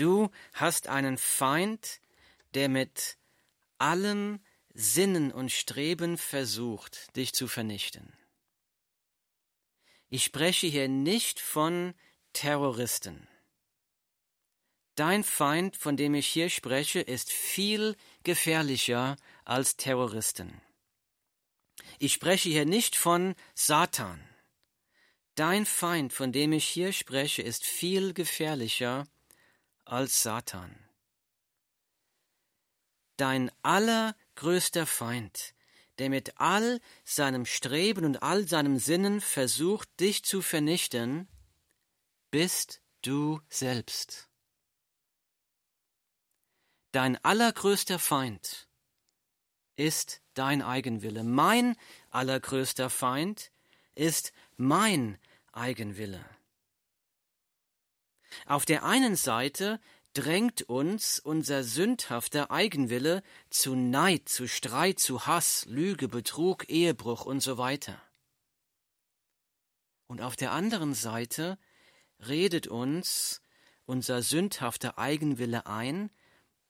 Du hast einen Feind, der mit allem Sinnen und Streben versucht, dich zu vernichten. Ich spreche hier nicht von Terroristen. Dein Feind, von dem ich hier spreche, ist viel gefährlicher als Terroristen. Ich spreche hier nicht von Satan. Dein Feind, von dem ich hier spreche, ist viel gefährlicher als Satan. Dein allergrößter Feind, der mit all seinem Streben und all seinem Sinnen versucht, dich zu vernichten, bist du selbst. Dein allergrößter Feind ist dein Eigenwille. Mein allergrößter Feind ist mein Eigenwille. Auf der einen Seite drängt uns unser sündhafter Eigenwille zu Neid, zu Streit, zu Hass, Lüge, Betrug, Ehebruch und so weiter. Und auf der anderen Seite redet uns unser sündhafter Eigenwille ein,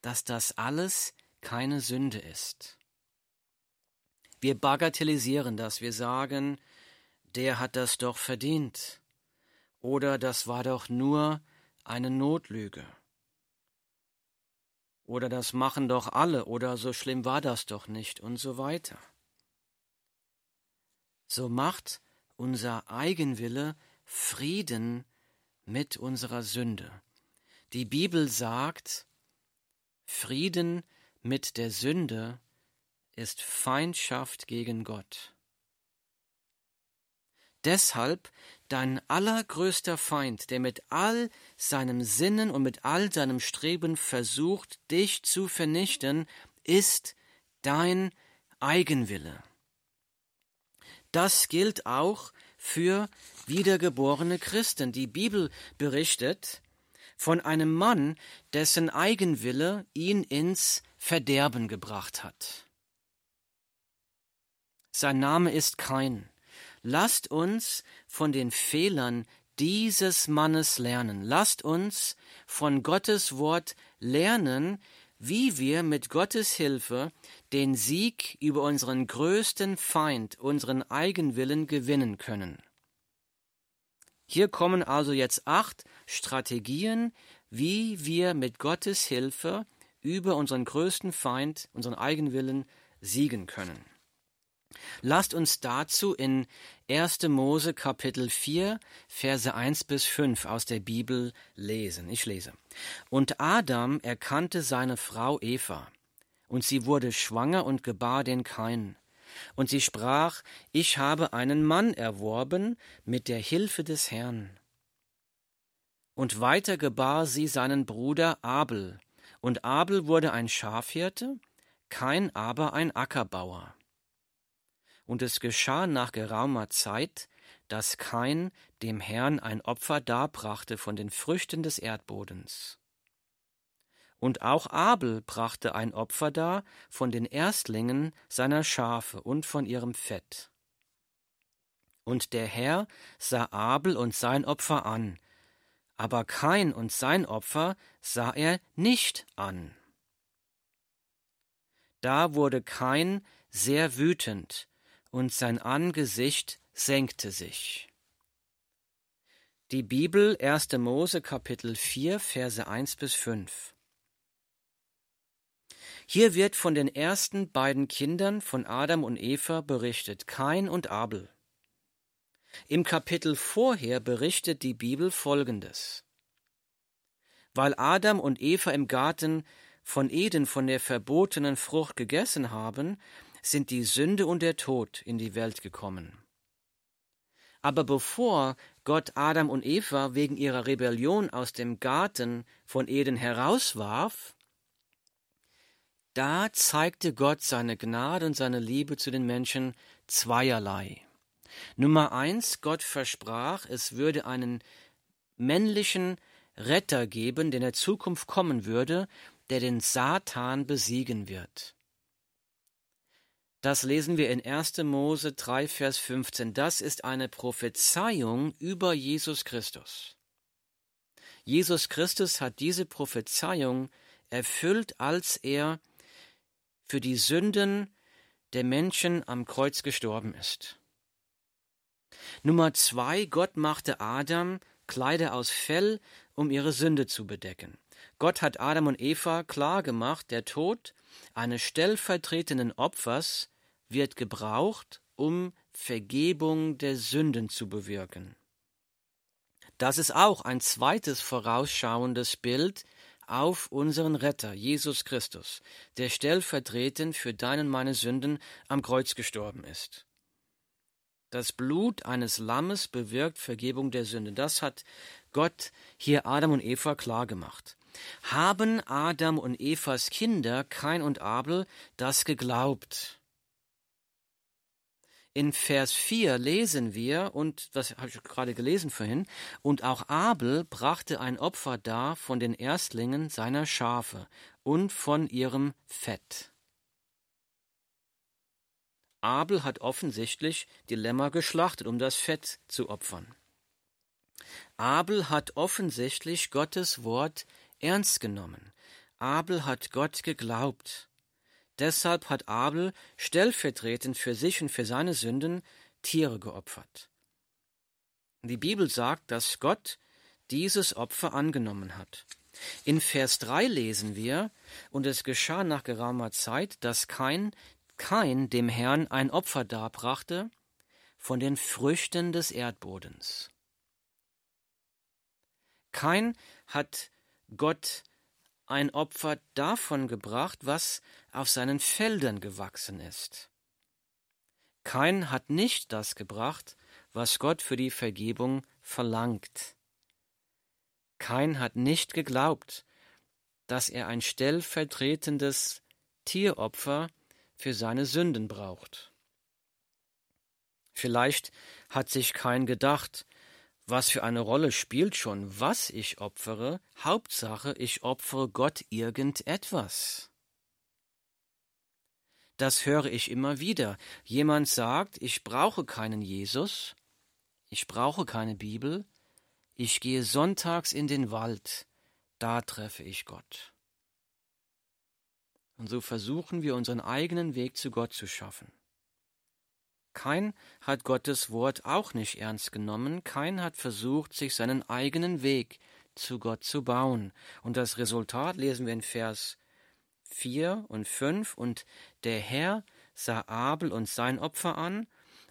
dass das alles keine Sünde ist. Wir bagatellisieren das, wir sagen, der hat das doch verdient. Oder das war doch nur eine Notlüge. Oder das machen doch alle, oder so schlimm war das doch nicht, und so weiter. So macht unser Eigenwille Frieden mit unserer Sünde. Die Bibel sagt, Frieden mit der Sünde ist Feindschaft gegen Gott. Deshalb dein allergrößter Feind, der mit all seinem Sinnen und mit all seinem Streben versucht, dich zu vernichten, ist dein Eigenwille. Das gilt auch für wiedergeborene Christen. Die Bibel berichtet von einem Mann, dessen Eigenwille ihn ins Verderben gebracht hat. Sein Name ist Kain. Lasst uns von den Fehlern dieses Mannes lernen. Lasst uns von Gottes Wort lernen, wie wir mit Gottes Hilfe den Sieg über unseren größten Feind, unseren Eigenwillen gewinnen können. Hier kommen also jetzt acht Strategien, wie wir mit Gottes Hilfe über unseren größten Feind, unseren Eigenwillen, siegen können. Lasst uns dazu in 1. Mose Kapitel 4, Verse 1 bis 5 aus der Bibel lesen. Ich lese. Und Adam erkannte seine Frau Eva, und sie wurde schwanger und gebar den Kain. Und sie sprach, ich habe einen Mann erworben mit der Hilfe des Herrn. Und weiter gebar sie seinen Bruder Abel, und Abel wurde ein Schafhirte, Kain aber ein Ackerbauer. Und es geschah nach geraumer Zeit, dass Kain dem Herrn ein Opfer darbrachte von den Früchten des Erdbodens. Und auch Abel brachte ein Opfer dar von den Erstlingen seiner Schafe und von ihrem Fett. Und der Herr sah Abel und sein Opfer an, aber Kain und sein Opfer sah er nicht an. Da wurde Kain sehr wütend, und sein Angesicht senkte sich. Die Bibel 1. Mose Kapitel 4 Verse 1 bis 5. Hier wird von den ersten beiden Kindern von Adam und Eva berichtet, Kain und Abel. Im Kapitel vorher berichtet die Bibel Folgendes. Weil Adam und Eva im Garten von Eden von der verbotenen Frucht gegessen haben, sind die Sünde und der Tod in die Welt gekommen. Aber bevor Gott Adam und Eva wegen ihrer Rebellion aus dem Garten von Eden herauswarf, da zeigte Gott seine Gnade und seine Liebe zu den Menschen zweierlei. Nummer eins, Gott versprach, es würde einen männlichen Retter geben, der in der Zukunft kommen würde, der den Satan besiegen wird. Das lesen wir in 1. Mose 3, Vers 15. Das ist eine Prophezeiung über Jesus Christus. Jesus Christus hat diese Prophezeiung erfüllt, als er für die Sünden der Menschen am Kreuz gestorben ist. Nummer zwei, Gott machte Adam Kleider aus Fell, um ihre Sünde zu bedecken. Gott hat Adam und Eva klar gemacht, der Tod eines stellvertretenden Opfers wird gebraucht, um Vergebung der Sünden zu bewirken. Das ist auch ein zweites vorausschauendes Bild auf unseren Retter, Jesus Christus, der stellvertretend für deinen meine Sünden am Kreuz gestorben ist. Das Blut eines Lammes bewirkt Vergebung der Sünde. Das hat Gott hier Adam und Eva klar gemacht. Haben Adam und Evas Kinder, Kain und Abel, das geglaubt? In Vers 4 lesen wir, und das habe ich gerade gelesen vorhin, und auch Abel brachte ein Opfer dar von den Erstlingen seiner Schafe und von ihrem Fett. Abel hat offensichtlich die Lämmer geschlachtet, um das Fett zu opfern. Abel hat offensichtlich Gottes Wort ernst genommen. Abel hat Gott geglaubt. Deshalb hat Abel stellvertretend für sich und für seine Sünden Tiere geopfert. Die Bibel sagt, dass Gott dieses Opfer angenommen hat. In Vers 3 lesen wir, und es geschah nach geraumer Zeit, dass kein Kain dem Herrn ein Opfer darbrachte von den Früchten des Erdbodens. Kain hat Gott ein Opfer davon gebracht, was auf seinen Feldern gewachsen ist. Kain hat nicht das gebracht, was Gott für die Vergebung verlangt. Kain hat nicht geglaubt, dass er ein stellvertretendes Tieropfer für seine Sünden braucht. Vielleicht hat sich kein gedacht, was für eine Rolle spielt schon, was ich opfere, Hauptsache, ich opfere Gott irgendetwas. Das höre ich immer wieder. Jemand sagt, ich brauche keinen Jesus, ich brauche keine Bibel, ich gehe sonntags in den Wald, da treffe ich Gott. Und so versuchen wir unseren eigenen Weg zu Gott zu schaffen. Kein hat Gottes Wort auch nicht ernst genommen, kein hat versucht, sich seinen eigenen Weg zu Gott zu bauen. Und das Resultat lesen wir in Vers 4 und 5. Und der Herr sah Abel und sein Opfer an,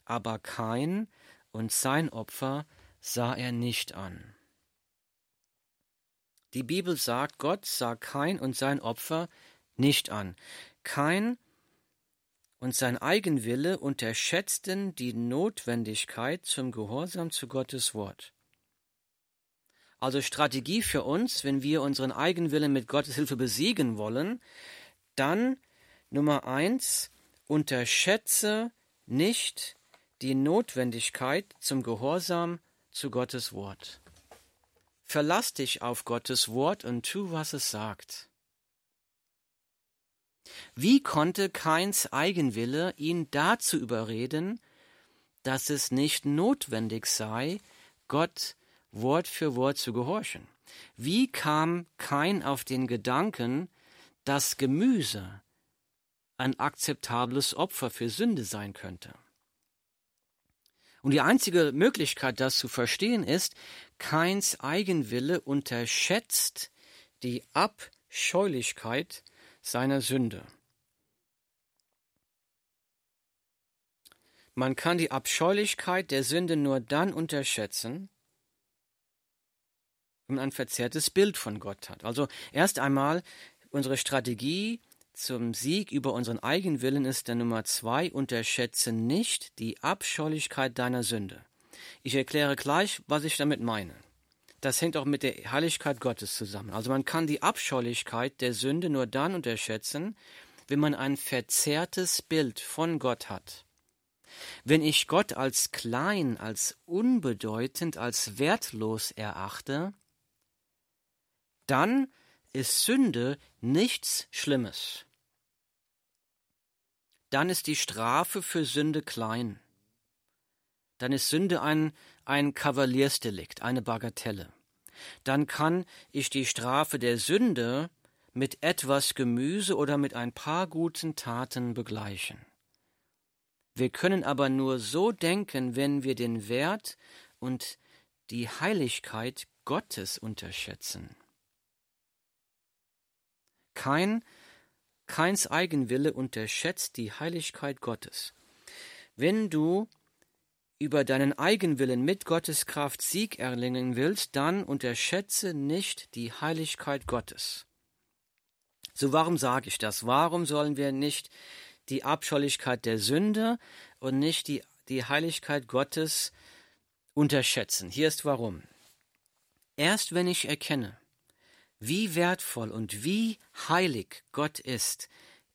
aber kein und sein Opfer sah er nicht an. Die Bibel sagt, Gott sah kein und sein Opfer nicht an. Kein und sein Eigenwille unterschätzten die Notwendigkeit zum Gehorsam zu Gottes Wort. Also Strategie für uns, wenn wir unseren Eigenwillen mit Gottes Hilfe besiegen wollen, dann Nummer eins, unterschätze nicht die Notwendigkeit zum Gehorsam zu Gottes Wort. Verlass dich auf Gottes Wort und tu, was es sagt. Wie konnte Kains Eigenwille ihn dazu überreden, dass es nicht notwendig sei, Gott Wort für Wort zu gehorchen? Wie kam Kain auf den Gedanken, dass Gemüse ein akzeptables Opfer für Sünde sein könnte? Und die einzige Möglichkeit, das zu verstehen, ist, Kains Eigenwille unterschätzt die Abscheulichkeit seiner Sünde. Man kann die Abscheulichkeit der Sünde nur dann unterschätzen, wenn man ein verzerrtes Bild von Gott hat. Also erst einmal unsere Strategie zum Sieg über unseren Eigenwillen ist der Nummer zwei, unterschätze nicht die Abscheulichkeit deiner Sünde. Ich erkläre gleich, was ich damit meine das hängt auch mit der Heiligkeit Gottes zusammen. Also man kann die Abscheulichkeit der Sünde nur dann unterschätzen, wenn man ein verzerrtes Bild von Gott hat. Wenn ich Gott als klein, als unbedeutend, als wertlos erachte, dann ist Sünde nichts Schlimmes. Dann ist die Strafe für Sünde klein. Dann ist Sünde ein, ein Kavaliersdelikt, eine Bagatelle. dann kann ich die Strafe der Sünde mit etwas Gemüse oder mit ein paar guten Taten begleichen. Wir können aber nur so denken, wenn wir den Wert und die Heiligkeit Gottes unterschätzen. Kein, keins Eigenwille unterschätzt die Heiligkeit Gottes. Wenn du über deinen Eigenwillen mit Gottes Kraft Sieg erlingen willst, dann unterschätze nicht die Heiligkeit Gottes. So warum sage ich das? Warum sollen wir nicht die Abscheulichkeit der Sünde und nicht die, die Heiligkeit Gottes unterschätzen? Hier ist warum. Erst wenn ich erkenne, wie wertvoll und wie heilig Gott ist,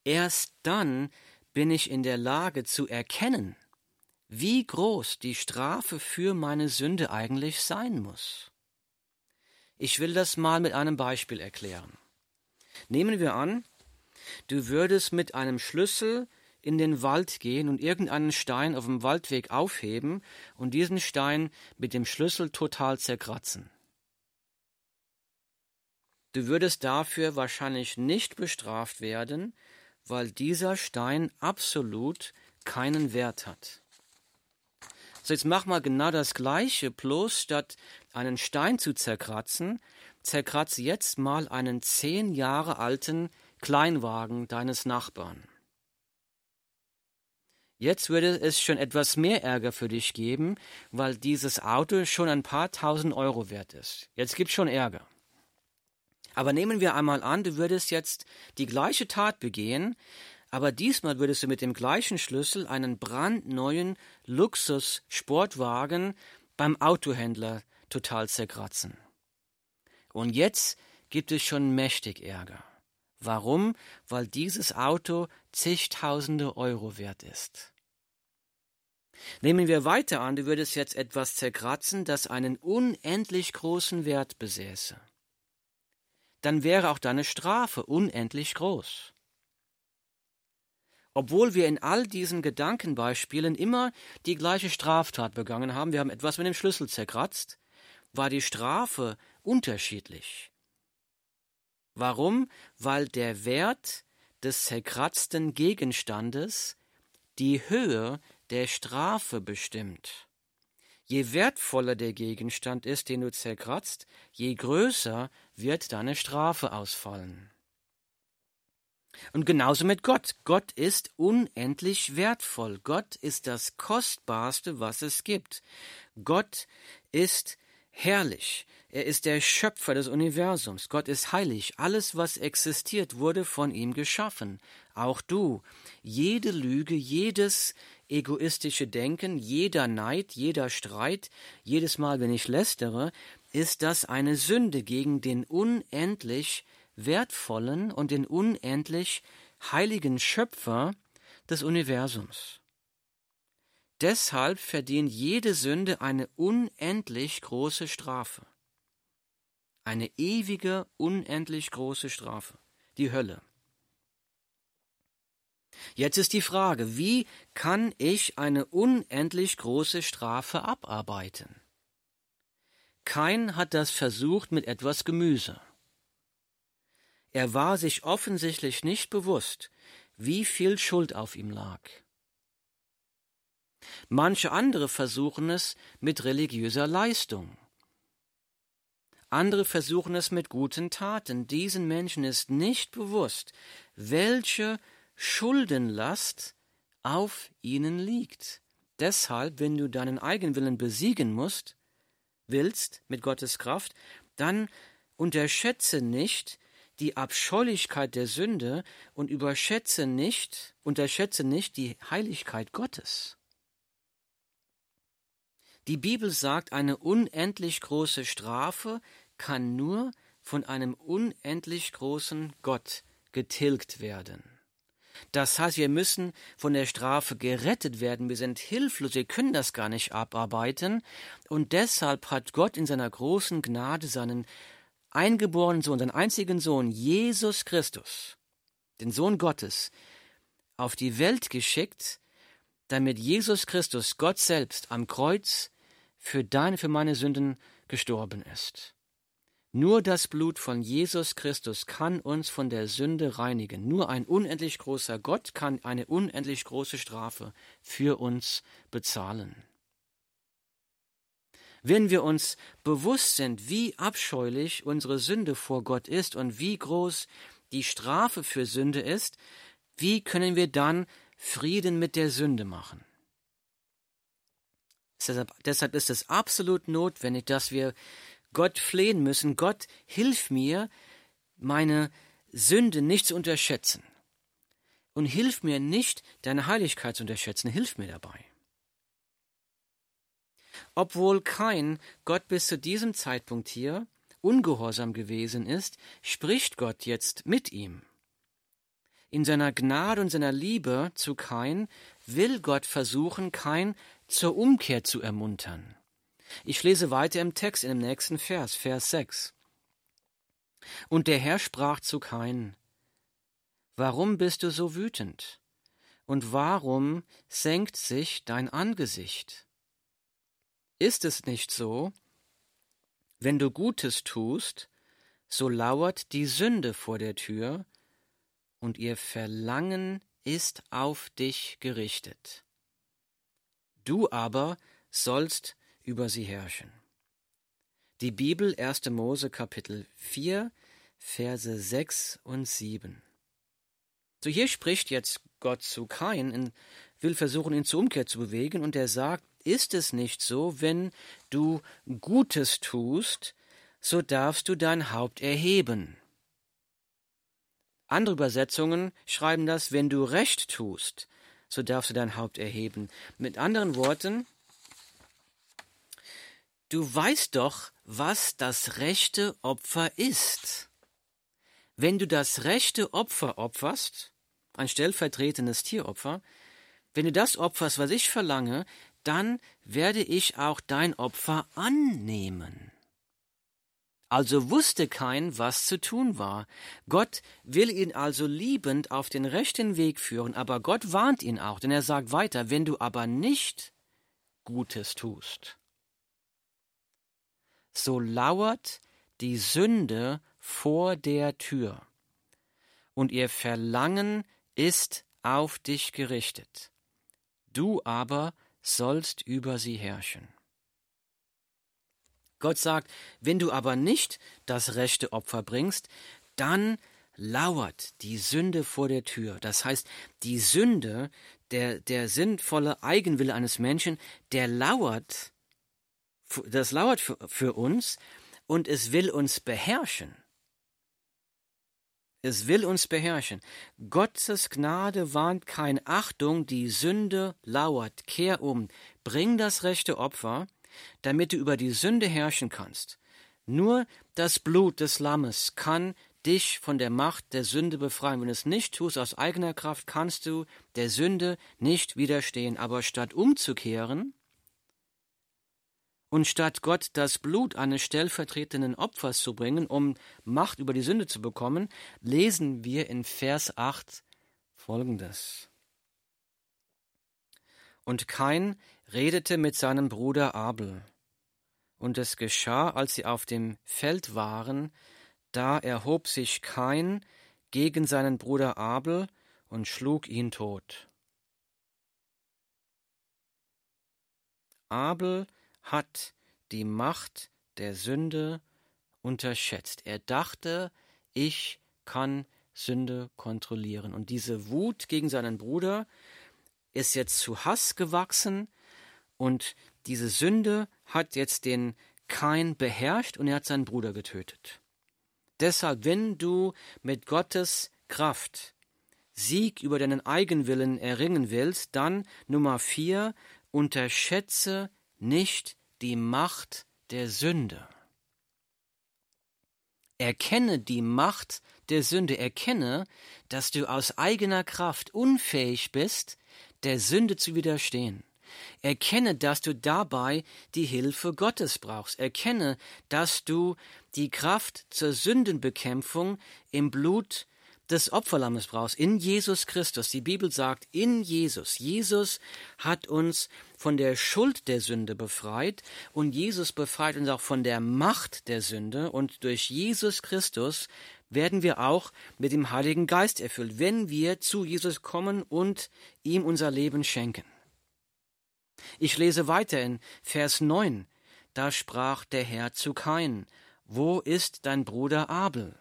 erst dann bin ich in der Lage zu erkennen, wie groß die Strafe für meine Sünde eigentlich sein muss. Ich will das mal mit einem Beispiel erklären. Nehmen wir an, du würdest mit einem Schlüssel in den Wald gehen und irgendeinen Stein auf dem Waldweg aufheben und diesen Stein mit dem Schlüssel total zerkratzen. Du würdest dafür wahrscheinlich nicht bestraft werden, weil dieser Stein absolut keinen Wert hat. So, jetzt mach mal genau das Gleiche, bloß statt einen Stein zu zerkratzen, zerkratze jetzt mal einen zehn Jahre alten Kleinwagen deines Nachbarn. Jetzt würde es schon etwas mehr Ärger für dich geben, weil dieses Auto schon ein paar tausend Euro wert ist. Jetzt gibt's schon Ärger. Aber nehmen wir einmal an, du würdest jetzt die gleiche Tat begehen, aber diesmal würdest du mit dem gleichen Schlüssel einen brandneuen Luxus-Sportwagen beim Autohändler total zerkratzen. Und jetzt gibt es schon mächtig Ärger. Warum? Weil dieses Auto zigtausende Euro wert ist. Nehmen wir weiter an, du würdest jetzt etwas zerkratzen, das einen unendlich großen Wert besäße. Dann wäre auch deine Strafe unendlich groß. Obwohl wir in all diesen Gedankenbeispielen immer die gleiche Straftat begangen haben, wir haben etwas mit dem Schlüssel zerkratzt, war die Strafe unterschiedlich. Warum? Weil der Wert des zerkratzten Gegenstandes die Höhe der Strafe bestimmt. Je wertvoller der Gegenstand ist, den du zerkratzt, je größer wird deine Strafe ausfallen. Und genauso mit Gott. Gott ist unendlich wertvoll. Gott ist das Kostbarste, was es gibt. Gott ist herrlich. Er ist der Schöpfer des Universums. Gott ist heilig. Alles, was existiert, wurde von ihm geschaffen. Auch du. Jede Lüge, jedes egoistische Denken, jeder Neid, jeder Streit, jedes Mal, wenn ich lästere, ist das eine Sünde gegen den unendlich wertvollen und den unendlich heiligen Schöpfer des Universums. Deshalb verdient jede Sünde eine unendlich große Strafe. Eine ewige, unendlich große Strafe. Die Hölle. Jetzt ist die Frage, wie kann ich eine unendlich große Strafe abarbeiten? Kein hat das versucht mit etwas Gemüse. Er war sich offensichtlich nicht bewusst, wie viel Schuld auf ihm lag. Manche andere versuchen es mit religiöser Leistung. Andere versuchen es mit guten Taten. Diesen Menschen ist nicht bewusst, welche Schuldenlast auf ihnen liegt. Deshalb, wenn du deinen Eigenwillen besiegen musst, willst mit Gottes Kraft, dann unterschätze nicht, die Abscheulichkeit der Sünde und überschätze nicht, unterschätze nicht die Heiligkeit Gottes. Die Bibel sagt, eine unendlich große Strafe kann nur von einem unendlich großen Gott getilgt werden. Das heißt, wir müssen von der Strafe gerettet werden. Wir sind hilflos, wir können das gar nicht abarbeiten. Und deshalb hat Gott in seiner großen Gnade seinen eingeborenen Sohn, seinen einzigen Sohn, Jesus Christus, den Sohn Gottes, auf die Welt geschickt, damit Jesus Christus, Gott selbst, am Kreuz für deine, für meine Sünden gestorben ist. Nur das Blut von Jesus Christus kann uns von der Sünde reinigen. Nur ein unendlich großer Gott kann eine unendlich große Strafe für uns bezahlen. Wenn wir uns bewusst sind, wie abscheulich unsere Sünde vor Gott ist und wie groß die Strafe für Sünde ist, wie können wir dann Frieden mit der Sünde machen? Deshalb, ist es absolut notwendig, dass wir Gott flehen müssen, Gott, hilf mir, meine Sünde nicht zu unterschätzen. Und hilf mir nicht, deine Heiligkeit zu unterschätzen, hilf mir dabei. Obwohl kein Gott bis zu diesem Zeitpunkt hier ungehorsam gewesen ist, spricht Gott jetzt mit ihm. In seiner Gnade und seiner Liebe zu Kain will Gott versuchen, Kain zur Umkehr zu ermuntern. Ich lese weiter im Text in dem nächsten Vers, Vers 6. Und der Herr sprach zu Kain, Warum bist du so wütend? Und warum senkt sich dein Angesicht? Ist es nicht so, wenn du Gutes tust, so lauert die Sünde vor der Tür, und ihr Verlangen ist auf dich gerichtet. Du aber sollst über sie herrschen. Die Bibel 1. Mose Kapitel 4, Verse 6 und 7. So hier spricht jetzt Gott zu Kain und will versuchen, ihn zur Umkehr zu bewegen, und er sagt, ist es nicht so, wenn du Gutes tust, so darfst du dein Haupt erheben. Andere Übersetzungen schreiben das, wenn du Recht tust, so darfst du dein Haupt erheben. Mit anderen Worten, Du weißt doch, was das rechte Opfer ist. Wenn du das rechte Opfer opferst, ein stellvertretendes Tieropfer, wenn du das opferst, was ich verlange, dann werde ich auch dein Opfer annehmen. Also wusste kein, was zu tun war. Gott will ihn also liebend auf den rechten Weg führen, aber Gott warnt ihn auch, denn er sagt weiter, wenn du aber nicht Gutes tust, so lauert die Sünde vor der Tür, und ihr Verlangen ist auf dich gerichtet. Du aber sollst über sie herrschen. Gott sagt, wenn du aber nicht das rechte Opfer bringst, dann lauert die Sünde vor der Tür. Das heißt, die Sünde, der, der sinnvolle Eigenwille eines Menschen, der lauert das lauert für, für uns und es will uns beherrschen. Es will uns beherrschen. Gottes Gnade warnt kein Achtung, die Sünde lauert. Kehr um, bring das rechte Opfer, damit du über die Sünde herrschen kannst. Nur das Blut des Lammes kann dich von der Macht der Sünde befreien. Wenn du es nicht tust aus eigener Kraft, kannst du der Sünde nicht widerstehen. Aber statt umzukehren, und statt Gott das Blut eines stellvertretenden Opfers zu bringen, um Macht über die Sünde zu bekommen, lesen wir in Vers 8 folgendes. Und Kain redete mit seinem Bruder Abel. Und es geschah, als sie auf dem Feld waren, da erhob sich Kain gegen seinen Bruder Abel und schlug ihn tot. Abel hat die Macht der Sünde unterschätzt. Er dachte, ich kann Sünde kontrollieren. Und diese Wut gegen seinen Bruder ist jetzt zu Hass gewachsen und diese Sünde hat jetzt den Kain beherrscht und er hat seinen Bruder getötet. Deshalb, wenn du mit Gottes Kraft Sieg über deinen Eigenwillen erringen willst, dann Nummer vier, unterschätze nicht die Macht der Sünde. Erkenne die Macht der Sünde, erkenne, dass du aus eigener Kraft unfähig bist, der Sünde zu widerstehen. Erkenne, dass du dabei die Hilfe Gottes brauchst. Erkenne, dass du die Kraft zur Sündenbekämpfung im Blut des Opferlammes brauchst, in Jesus Christus. Die Bibel sagt, in Jesus. Jesus hat uns von der Schuld der Sünde befreit und Jesus befreit uns auch von der Macht der Sünde und durch Jesus Christus werden wir auch mit dem Heiligen Geist erfüllt, wenn wir zu Jesus kommen und ihm unser Leben schenken. Ich lese weiter in Vers 9. Da sprach der Herr zu Kain, Wo ist dein Bruder Abel?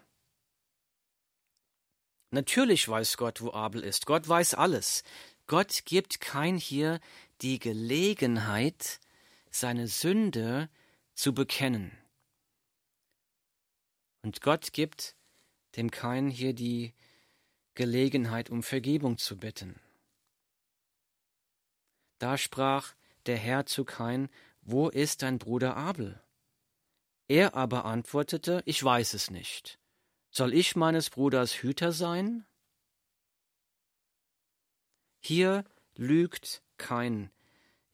Natürlich weiß Gott, wo Abel ist. Gott weiß alles. Gott gibt Kain hier die Gelegenheit, seine Sünde zu bekennen. Und Gott gibt dem Kain hier die Gelegenheit, um Vergebung zu bitten. Da sprach der Herr zu Kain, Wo ist dein Bruder Abel? Er aber antwortete, Ich weiß es nicht. Soll ich meines Bruders Hüter sein? Hier lügt kein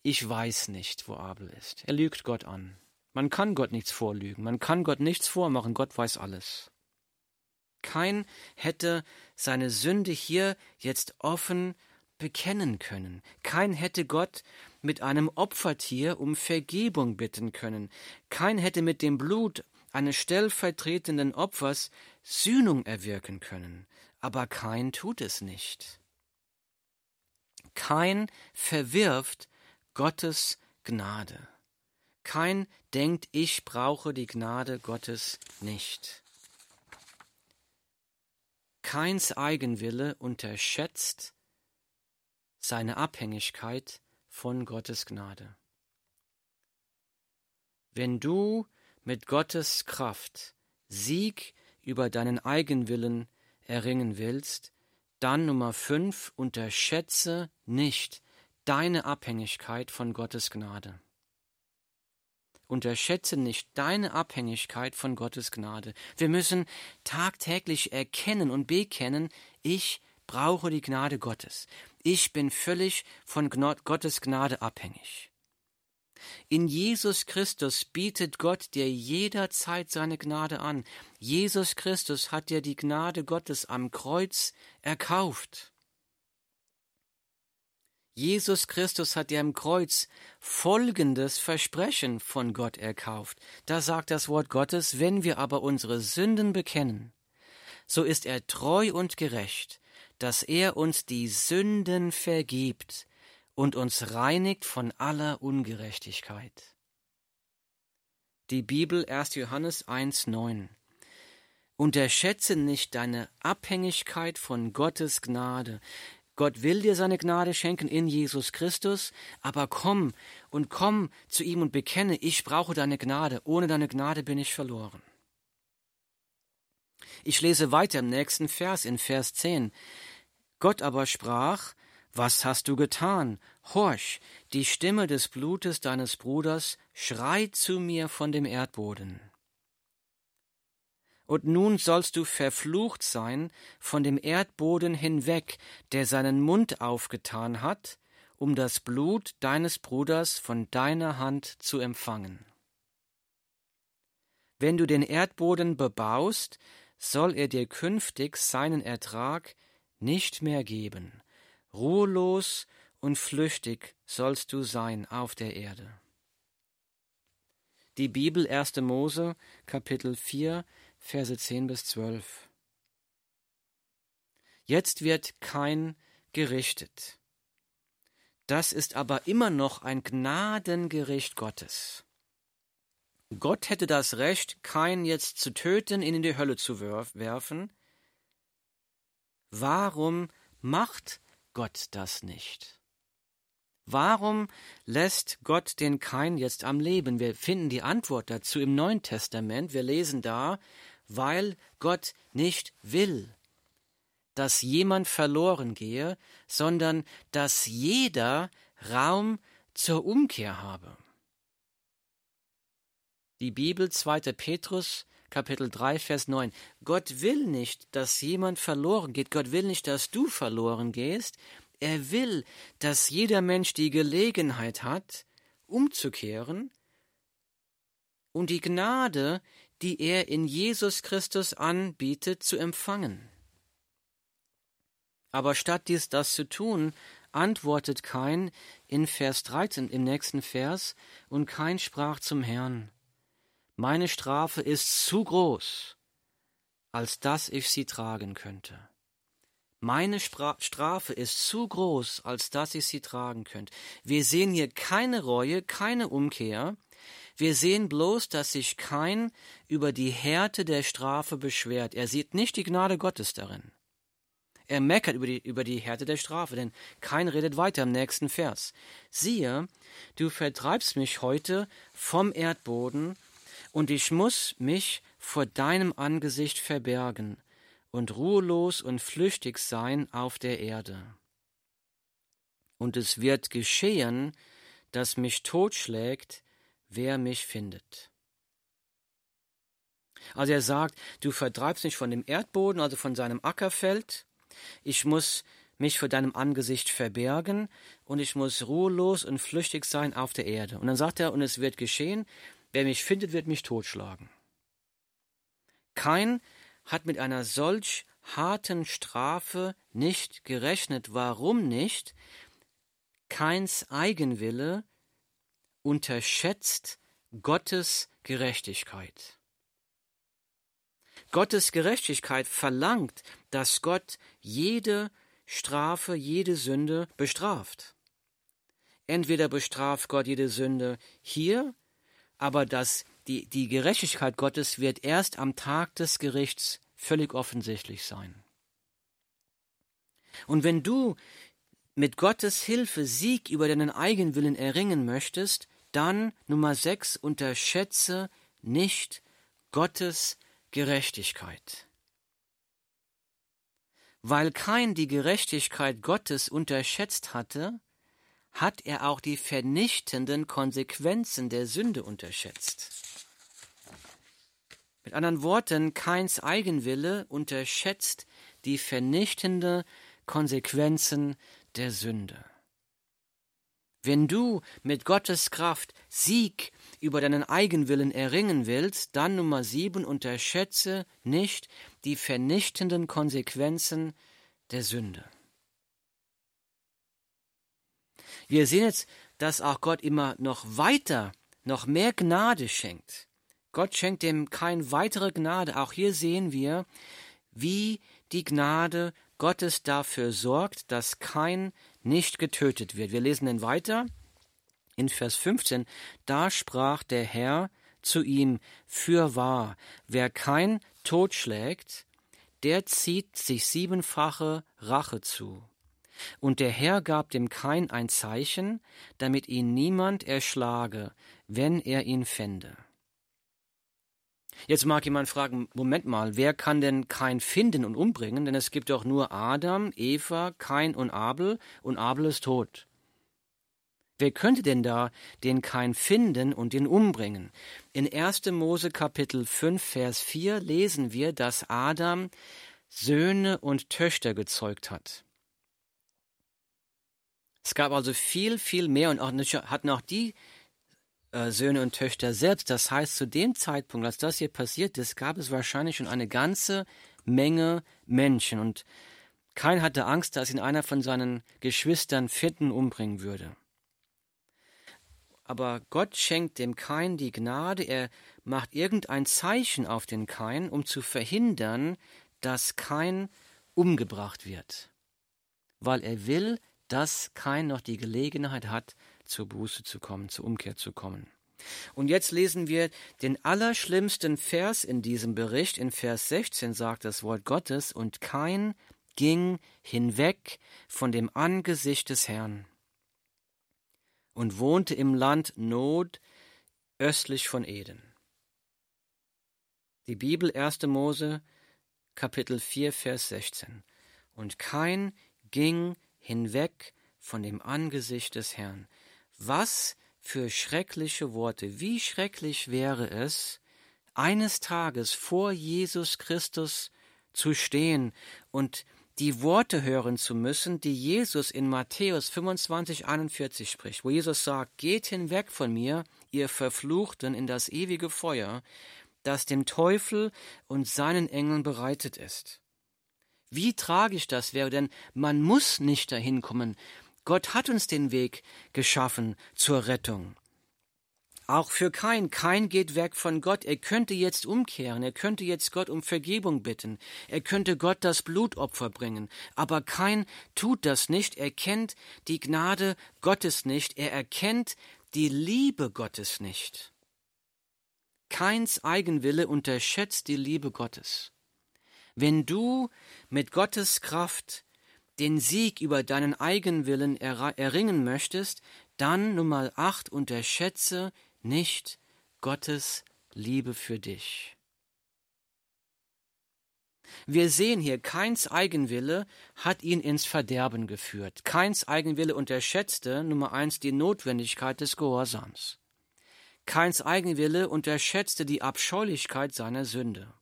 Ich weiß nicht, wo Abel ist. Er lügt Gott an. Man kann Gott nichts vorlügen, man kann Gott nichts vormachen, Gott weiß alles. Kein hätte seine Sünde hier jetzt offen bekennen können. Kein hätte Gott mit einem Opfertier um Vergebung bitten können. Kein hätte mit dem Blut eines stellvertretenden Opfers Sühnung erwirken können, aber kein tut es nicht. Kein verwirft Gottes Gnade. Kein denkt, ich brauche die Gnade Gottes nicht. Keins Eigenwille unterschätzt seine Abhängigkeit von Gottes Gnade. Wenn du mit Gottes Kraft Sieg über deinen Eigenwillen erringen willst, dann Nummer fünf, unterschätze nicht deine Abhängigkeit von Gottes Gnade. Unterschätze nicht deine Abhängigkeit von Gottes Gnade. Wir müssen tagtäglich erkennen und bekennen, ich brauche die Gnade Gottes. Ich bin völlig von Gottes Gnade abhängig. In Jesus Christus bietet Gott dir jederzeit seine Gnade an. Jesus Christus hat dir die Gnade Gottes am Kreuz erkauft. Jesus Christus hat dir am Kreuz folgendes Versprechen von Gott erkauft. Da sagt das Wort Gottes, wenn wir aber unsere Sünden bekennen, so ist er treu und gerecht, dass er uns die Sünden vergibt und uns reinigt von aller Ungerechtigkeit. Die Bibel 1. Johannes 1.9 Unterschätze nicht deine Abhängigkeit von Gottes Gnade. Gott will dir seine Gnade schenken in Jesus Christus, aber komm und komm zu ihm und bekenne, ich brauche deine Gnade, ohne deine Gnade bin ich verloren. Ich lese weiter im nächsten Vers, in Vers 10. Gott aber sprach, was hast du getan? Horch, die Stimme des Blutes deines Bruders schreit zu mir von dem Erdboden. Und nun sollst du verflucht sein von dem Erdboden hinweg, der seinen Mund aufgetan hat, um das Blut deines Bruders von deiner Hand zu empfangen. Wenn du den Erdboden bebaust, soll er dir künftig seinen Ertrag nicht mehr geben, ruhelos und flüchtig sollst du sein auf der Erde. Die Bibel 1. Mose, Kapitel 4, Verse 10 bis 12. Jetzt wird kein gerichtet. Das ist aber immer noch ein Gnadengericht Gottes. Gott hätte das Recht, kein jetzt zu töten, ihn in die Hölle zu werfen. Warum macht Gott das nicht? Warum lässt Gott den Kain jetzt am Leben? Wir finden die Antwort dazu im Neuen Testament. Wir lesen da, weil Gott nicht will, dass jemand verloren gehe, sondern dass jeder Raum zur Umkehr habe. Die Bibel 2. Petrus Kapitel 3, Vers 9. Gott will nicht, dass jemand verloren geht. Gott will nicht, dass du verloren gehst. Er will, dass jeder Mensch die Gelegenheit hat, umzukehren und die Gnade, die er in Jesus Christus anbietet, zu empfangen. Aber statt dies das zu tun, antwortet Kain in Vers 13 im nächsten Vers, und Kain sprach zum Herrn, meine Strafe ist zu groß, als dass ich sie tragen könnte. Meine Spra Strafe ist zu groß, als dass ich sie tragen könnte. Wir sehen hier keine Reue, keine Umkehr. Wir sehen bloß, dass sich kein über die Härte der Strafe beschwert. Er sieht nicht die Gnade Gottes darin. Er meckert über die, über die Härte der Strafe, denn kein redet weiter im nächsten Vers. Siehe, du vertreibst mich heute vom Erdboden, und ich muss mich vor deinem Angesicht verbergen und ruhelos und flüchtig sein auf der Erde. Und es wird geschehen, dass mich totschlägt, wer mich findet. Also er sagt, du vertreibst mich von dem Erdboden, also von seinem Ackerfeld, ich muss mich vor deinem Angesicht verbergen und ich muss ruhelos und flüchtig sein auf der Erde. Und dann sagt er, und es wird geschehen, wer mich findet, wird mich totschlagen. Kein hat mit einer solch harten Strafe nicht gerechnet. Warum nicht? Keins Eigenwille unterschätzt Gottes Gerechtigkeit. Gottes Gerechtigkeit verlangt, dass Gott jede Strafe, jede Sünde bestraft. Entweder bestraft Gott jede Sünde hier, aber dass die, die Gerechtigkeit Gottes wird erst am Tag des Gerichts völlig offensichtlich sein. Und wenn du mit Gottes Hilfe Sieg über deinen Eigenwillen erringen möchtest, dann Nummer sechs, unterschätze nicht Gottes Gerechtigkeit. Weil kein die Gerechtigkeit Gottes unterschätzt hatte, hat er auch die vernichtenden Konsequenzen der Sünde unterschätzt. Mit anderen Worten, Keins Eigenwille unterschätzt die vernichtenden Konsequenzen der Sünde. Wenn du mit Gottes Kraft Sieg über deinen Eigenwillen erringen willst, dann Nummer sieben, unterschätze nicht die vernichtenden Konsequenzen der Sünde. Wir sehen jetzt, dass auch Gott immer noch weiter, noch mehr Gnade schenkt. Gott schenkt dem kein weitere Gnade. Auch hier sehen wir, wie die Gnade Gottes dafür sorgt, dass kein nicht getötet wird. Wir lesen dann weiter in Vers 15. Da sprach der Herr zu ihm, Fürwahr, wer kein totschlägt, der zieht sich siebenfache Rache zu. Und der Herr gab dem Kain ein Zeichen, damit ihn niemand erschlage, wenn er ihn fände. Jetzt mag jemand fragen, Moment mal, wer kann denn Kain finden und umbringen? Denn es gibt doch nur Adam, Eva, Kain und Abel, und Abel ist tot. Wer könnte denn da den Kain finden und ihn umbringen? In 1. Mose Kapitel 5, Vers 4 lesen wir, dass Adam Söhne und Töchter gezeugt hat. Es gab also viel, viel mehr und auch hatten auch die äh, Söhne und Töchter selbst. Das heißt, zu dem Zeitpunkt, als das hier passiert ist, gab es wahrscheinlich schon eine ganze Menge Menschen und kein hatte Angst, dass ihn einer von seinen Geschwistern finden umbringen würde. Aber Gott schenkt dem Kain die Gnade, er macht irgendein Zeichen auf den Kain, um zu verhindern, dass Kain umgebracht wird. Weil er will, dass kein noch die Gelegenheit hat, zur Buße zu kommen, zur Umkehr zu kommen. Und jetzt lesen wir den allerschlimmsten Vers in diesem Bericht. In Vers 16 sagt das Wort Gottes, und kein ging hinweg von dem Angesicht des Herrn und wohnte im Land Not östlich von Eden. Die Bibel 1. Mose Kapitel 4 Vers 16. Und kein ging hinweg von dem Angesicht des Herrn. Was für schreckliche Worte. Wie schrecklich wäre es, eines Tages vor Jesus Christus zu stehen und die Worte hören zu müssen, die Jesus in Matthäus 25, 41 spricht, wo Jesus sagt, geht hinweg von mir, ihr Verfluchten, in das ewige Feuer, das dem Teufel und seinen Engeln bereitet ist. Wie tragisch das wäre, denn man muss nicht dahin kommen. Gott hat uns den Weg geschaffen zur Rettung. Auch für Kain. Kain geht weg von Gott. Er könnte jetzt umkehren. Er könnte jetzt Gott um Vergebung bitten. Er könnte Gott das Blutopfer bringen. Aber Kain tut das nicht. Er kennt die Gnade Gottes nicht. Er erkennt die Liebe Gottes nicht. Keins Eigenwille unterschätzt die Liebe Gottes. Wenn du mit Gottes Kraft den Sieg über deinen Eigenwillen erringen möchtest, dann Nummer acht, unterschätze nicht Gottes Liebe für dich. Wir sehen hier, Keins Eigenwille hat ihn ins Verderben geführt. Keins Eigenwille unterschätzte, Nummer eins, die Notwendigkeit des Gehorsams. Keins Eigenwille unterschätzte die Abscheulichkeit seiner Sünde.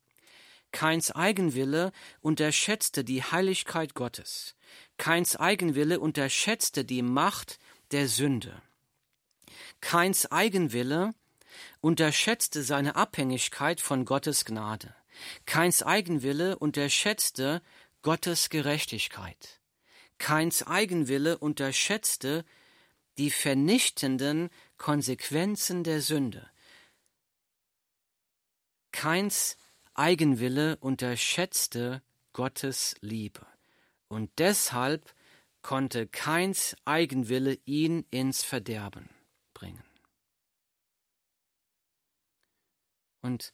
Keins Eigenwille unterschätzte die Heiligkeit Gottes. Keins Eigenwille unterschätzte die Macht der Sünde. Keins Eigenwille unterschätzte seine Abhängigkeit von Gottes Gnade. Keins Eigenwille unterschätzte Gottes Gerechtigkeit. Keins Eigenwille unterschätzte die vernichtenden Konsequenzen der Sünde. Keins Eigenwille unterschätzte Gottes Liebe. Und deshalb konnte keins Eigenwille ihn ins Verderben bringen. Und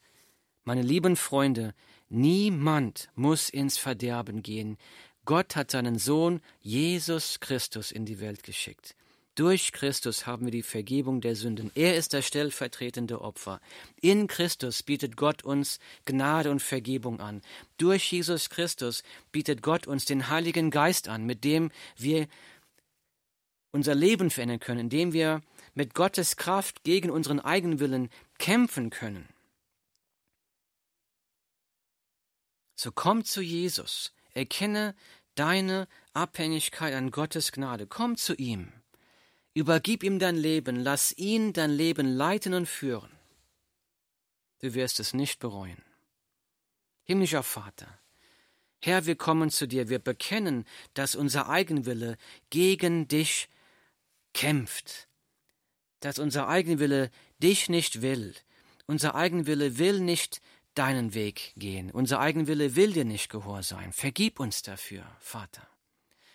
meine lieben Freunde, niemand muss ins Verderben gehen. Gott hat seinen Sohn Jesus Christus in die Welt geschickt. Durch Christus haben wir die Vergebung der Sünden. Er ist das stellvertretende Opfer. In Christus bietet Gott uns Gnade und Vergebung an. Durch Jesus Christus bietet Gott uns den Heiligen Geist an, mit dem wir unser Leben verändern können, indem wir mit Gottes Kraft gegen unseren Eigenwillen kämpfen können. So komm zu Jesus, erkenne deine Abhängigkeit an Gottes Gnade, komm zu ihm, übergib ihm dein Leben, lass ihn dein Leben leiten und führen. Du wirst es nicht bereuen. Himmlischer Vater, Herr, wir kommen zu dir, wir bekennen, dass unser Eigenwille gegen dich kämpft, dass unser Eigenwille dich nicht will, unser Eigenwille will nicht deinen Weg gehen, unser Eigenwille will dir nicht gehorsam. Vergib uns dafür, Vater.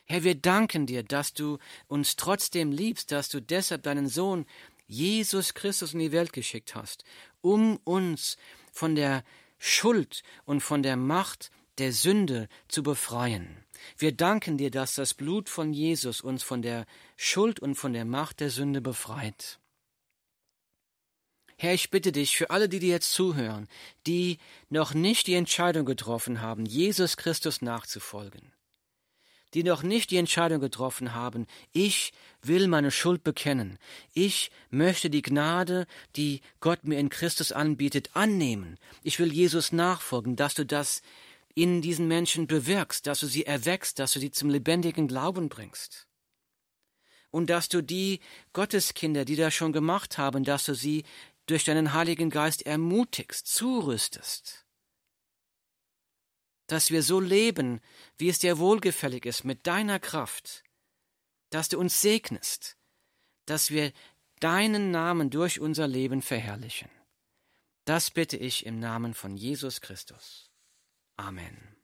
Herr, wir danken dir, dass du uns trotzdem liebst, dass du deshalb deinen Sohn Jesus Christus in die Welt geschickt hast, um uns von der Schuld und von der Macht der Sünde zu befreien. Wir danken dir, dass das Blut von Jesus uns von der Schuld und von der Macht der Sünde befreit. Herr, ich bitte dich für alle, die dir jetzt zuhören, die noch nicht die Entscheidung getroffen haben, Jesus Christus nachzufolgen, die noch nicht die Entscheidung getroffen haben, ich will meine Schuld bekennen, ich möchte die Gnade, die Gott mir in Christus anbietet, annehmen, ich will Jesus nachfolgen, dass du das in diesen Menschen bewirkst, dass du sie erweckst, dass du sie zum lebendigen Glauben bringst. Und dass du die Gotteskinder, die das schon gemacht haben, dass du sie durch deinen Heiligen Geist ermutigst, zurüstest. Dass wir so leben, wie es dir wohlgefällig ist, mit deiner Kraft, dass du uns segnest, dass wir deinen Namen durch unser Leben verherrlichen. Das bitte ich im Namen von Jesus Christus. Amen.